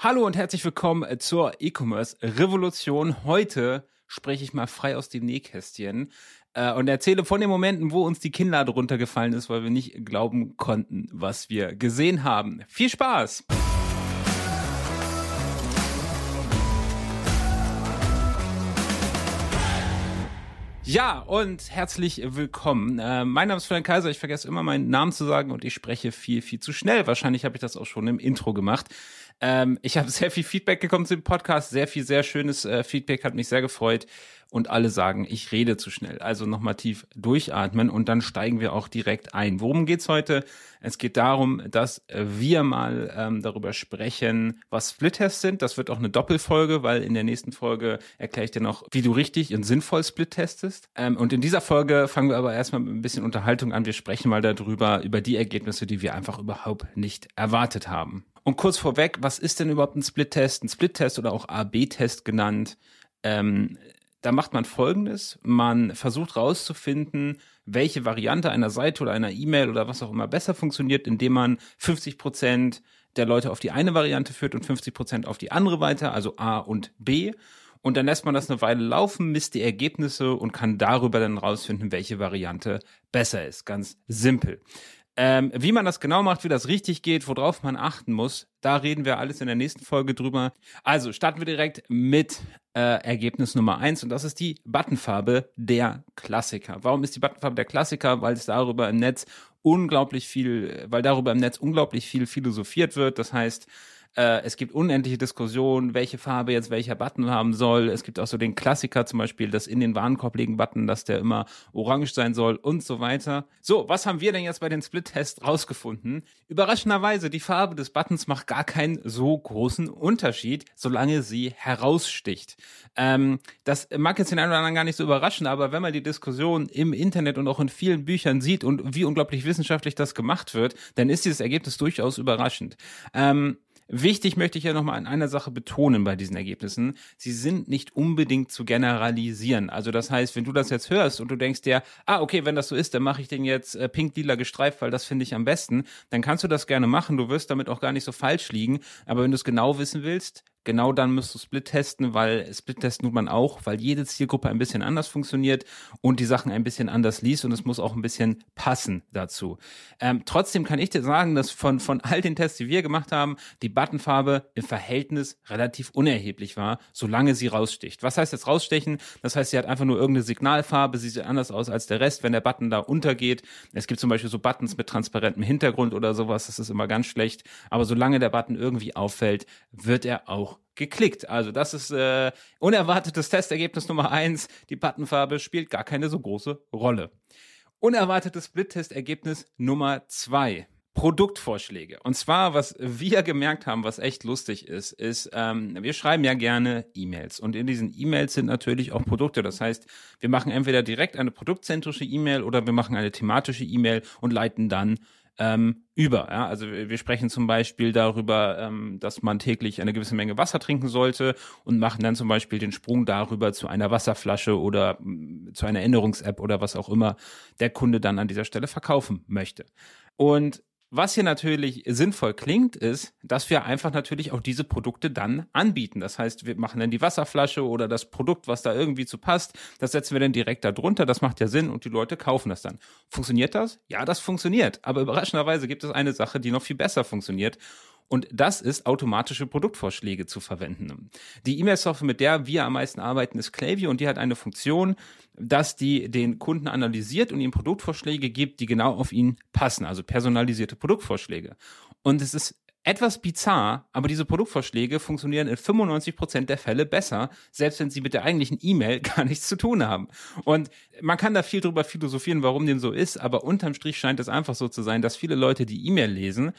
Hallo und herzlich willkommen zur E-Commerce Revolution. Heute spreche ich mal frei aus dem Nähkästchen äh, und erzähle von den Momenten, wo uns die Kinnlade runtergefallen ist, weil wir nicht glauben konnten, was wir gesehen haben. Viel Spaß! Ja, und herzlich willkommen. Äh, mein Name ist Florian Kaiser. Ich vergesse immer meinen Namen zu sagen und ich spreche viel, viel zu schnell. Wahrscheinlich habe ich das auch schon im Intro gemacht. Ähm, ich habe sehr viel Feedback bekommen zu dem Podcast. Sehr viel, sehr schönes äh, Feedback. Hat mich sehr gefreut und alle sagen, ich rede zu schnell. Also nochmal tief durchatmen und dann steigen wir auch direkt ein. Worum geht's heute? Es geht darum, dass wir mal ähm, darüber sprechen, was Split-Tests sind. Das wird auch eine Doppelfolge, weil in der nächsten Folge erkläre ich dir noch, wie du richtig und sinnvoll Split testest. Ähm, und in dieser Folge fangen wir aber erstmal mit ein bisschen Unterhaltung an. Wir sprechen mal darüber, über die Ergebnisse, die wir einfach überhaupt nicht erwartet haben. Und kurz vorweg, was ist denn überhaupt ein Split-Test? Ein Split-Test oder auch A-B-Test genannt. Ähm, da macht man Folgendes. Man versucht rauszufinden, welche Variante einer Seite oder einer E-Mail oder was auch immer besser funktioniert, indem man 50 Prozent der Leute auf die eine Variante führt und 50 Prozent auf die andere weiter, also A und B. Und dann lässt man das eine Weile laufen, misst die Ergebnisse und kann darüber dann rausfinden, welche Variante besser ist. Ganz simpel. Ähm, wie man das genau macht, wie das richtig geht, worauf man achten muss, da reden wir alles in der nächsten Folge drüber. Also starten wir direkt mit äh, Ergebnis Nummer eins und das ist die Buttonfarbe der Klassiker. Warum ist die Buttonfarbe der Klassiker? Weil es darüber im Netz unglaublich viel, weil darüber im Netz unglaublich viel philosophiert wird. Das heißt, äh, es gibt unendliche Diskussionen, welche Farbe jetzt welcher Button haben soll. Es gibt auch so den Klassiker zum Beispiel, das in den Warenkorb legen Button, dass der immer orange sein soll und so weiter. So, was haben wir denn jetzt bei den Split-Tests rausgefunden? Überraschenderweise, die Farbe des Buttons macht gar keinen so großen Unterschied, solange sie heraussticht. Ähm, das mag jetzt den einen oder anderen gar nicht so überraschen, aber wenn man die Diskussion im Internet und auch in vielen Büchern sieht und wie unglaublich wissenschaftlich das gemacht wird, dann ist dieses Ergebnis durchaus überraschend. Ähm, Wichtig möchte ich ja nochmal an einer Sache betonen bei diesen Ergebnissen. Sie sind nicht unbedingt zu generalisieren. Also das heißt, wenn du das jetzt hörst und du denkst dir, ah, okay, wenn das so ist, dann mache ich den jetzt äh, pink-lila gestreift, weil das finde ich am besten, dann kannst du das gerne machen. Du wirst damit auch gar nicht so falsch liegen. Aber wenn du es genau wissen willst, genau dann müsst du Split testen, weil Split testen tut man auch, weil jede Zielgruppe ein bisschen anders funktioniert und die Sachen ein bisschen anders liest und es muss auch ein bisschen passen dazu. Ähm, trotzdem kann ich dir sagen, dass von, von all den Tests, die wir gemacht haben, die Buttonfarbe im Verhältnis relativ unerheblich war, solange sie raussticht. Was heißt jetzt rausstechen? Das heißt, sie hat einfach nur irgendeine Signalfarbe, sie sieht anders aus als der Rest, wenn der Button da untergeht. Es gibt zum Beispiel so Buttons mit transparentem Hintergrund oder sowas, das ist immer ganz schlecht. Aber solange der Button irgendwie auffällt, wird er auch geklickt. Also das ist äh, unerwartetes Testergebnis Nummer eins. Die Buttonfarbe spielt gar keine so große Rolle. Unerwartetes Split-Testergebnis Nummer zwei. Produktvorschläge. Und zwar, was wir gemerkt haben, was echt lustig ist, ist, ähm, wir schreiben ja gerne E-Mails. Und in diesen E-Mails sind natürlich auch Produkte. Das heißt, wir machen entweder direkt eine produktzentrische E-Mail oder wir machen eine thematische E-Mail und leiten dann ähm, über. Ja? Also wir sprechen zum Beispiel darüber, ähm, dass man täglich eine gewisse Menge Wasser trinken sollte und machen dann zum Beispiel den Sprung darüber zu einer Wasserflasche oder mm, zu einer Änderungs-App oder was auch immer der Kunde dann an dieser Stelle verkaufen möchte. Und was hier natürlich sinnvoll klingt, ist, dass wir einfach natürlich auch diese Produkte dann anbieten. Das heißt, wir machen dann die Wasserflasche oder das Produkt, was da irgendwie zu passt, das setzen wir dann direkt da drunter. Das macht ja Sinn und die Leute kaufen das dann. Funktioniert das? Ja, das funktioniert. Aber überraschenderweise gibt es eine Sache, die noch viel besser funktioniert. Und das ist automatische Produktvorschläge zu verwenden. Die E-Mail-Software, mit der wir am meisten arbeiten, ist Klaviyo und die hat eine Funktion, dass die den Kunden analysiert und ihm Produktvorschläge gibt, die genau auf ihn passen, also personalisierte Produktvorschläge. Und es ist etwas bizarr, aber diese Produktvorschläge funktionieren in 95 Prozent der Fälle besser, selbst wenn sie mit der eigentlichen E-Mail gar nichts zu tun haben. Und man kann da viel drüber philosophieren, warum dem so ist, aber unterm Strich scheint es einfach so zu sein, dass viele Leute die E-Mail lesen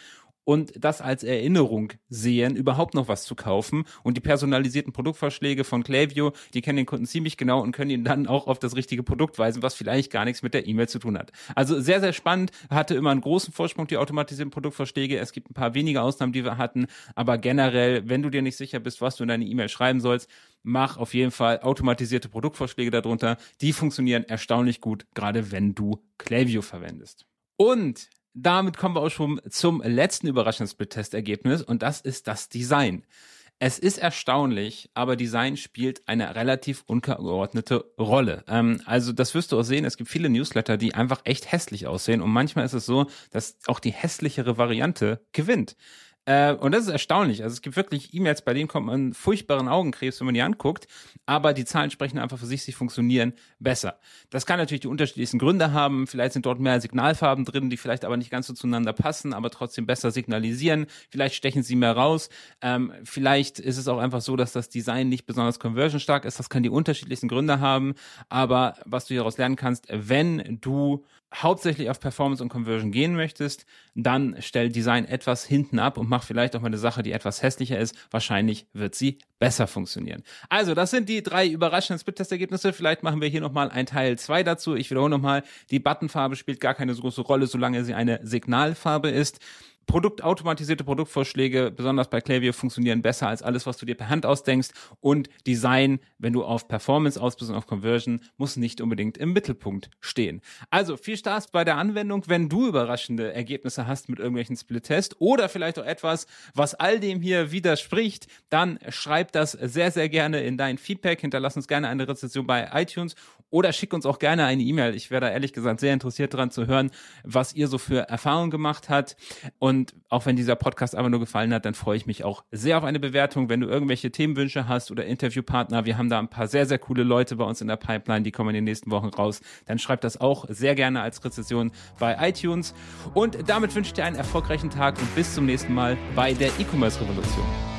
und das als Erinnerung sehen, überhaupt noch was zu kaufen. Und die personalisierten Produktvorschläge von Klaviyo, die kennen den Kunden ziemlich genau und können ihn dann auch auf das richtige Produkt weisen, was vielleicht gar nichts mit der E-Mail zu tun hat. Also sehr, sehr spannend. Hatte immer einen großen Vorsprung, die automatisierten Produktvorschläge. Es gibt ein paar wenige Ausnahmen, die wir hatten. Aber generell, wenn du dir nicht sicher bist, was du in deine E-Mail schreiben sollst, mach auf jeden Fall automatisierte Produktvorschläge darunter. Die funktionieren erstaunlich gut, gerade wenn du Klaviyo verwendest. Und damit kommen wir auch schon zum letzten überraschenden Split-Test-Ergebnis und das ist das Design. Es ist erstaunlich, aber Design spielt eine relativ untergeordnete Rolle. Ähm, also das wirst du auch sehen, es gibt viele Newsletter, die einfach echt hässlich aussehen und manchmal ist es so, dass auch die hässlichere Variante gewinnt. Äh, und das ist erstaunlich. Also es gibt wirklich E-Mails, bei denen kommt man furchtbaren Augenkrebs, wenn man die anguckt, aber die Zahlen sprechen einfach für sich, sie funktionieren besser. Das kann natürlich die unterschiedlichsten Gründe haben. Vielleicht sind dort mehr Signalfarben drin, die vielleicht aber nicht ganz so zueinander passen, aber trotzdem besser signalisieren. Vielleicht stechen sie mehr raus. Ähm, vielleicht ist es auch einfach so, dass das Design nicht besonders conversion stark ist. Das kann die unterschiedlichsten Gründe haben. Aber was du hieraus lernen kannst, wenn du hauptsächlich auf Performance und Conversion gehen möchtest, dann stell Design etwas hinten ab und mach vielleicht auch mal eine Sache, die etwas hässlicher ist. Wahrscheinlich wird sie besser funktionieren. Also, das sind die drei überraschenden Split-Test-Ergebnisse. Vielleicht machen wir hier nochmal ein Teil zwei dazu. Ich wiederhole nochmal, die Buttonfarbe spielt gar keine so große Rolle, solange sie eine Signalfarbe ist. Produktautomatisierte Produktvorschläge, besonders bei Klaviyo, funktionieren besser als alles, was du dir per Hand ausdenkst. Und Design, wenn du auf Performance aus bist und auf Conversion, muss nicht unbedingt im Mittelpunkt stehen. Also viel Spaß bei der Anwendung, wenn du überraschende Ergebnisse hast mit irgendwelchen Split-Tests oder vielleicht auch etwas, was all dem hier widerspricht, dann schreib das sehr, sehr gerne in dein Feedback. Hinterlass uns gerne eine Rezension bei iTunes oder schick uns auch gerne eine E-Mail. Ich wäre da ehrlich gesagt sehr interessiert daran zu hören, was ihr so für Erfahrungen gemacht habt. Und und auch wenn dieser Podcast aber nur gefallen hat, dann freue ich mich auch sehr auf eine Bewertung. Wenn du irgendwelche Themenwünsche hast oder Interviewpartner, wir haben da ein paar sehr, sehr coole Leute bei uns in der Pipeline, die kommen in den nächsten Wochen raus. Dann schreib das auch sehr gerne als Rezession bei iTunes. Und damit wünsche ich dir einen erfolgreichen Tag und bis zum nächsten Mal bei der E-Commerce Revolution.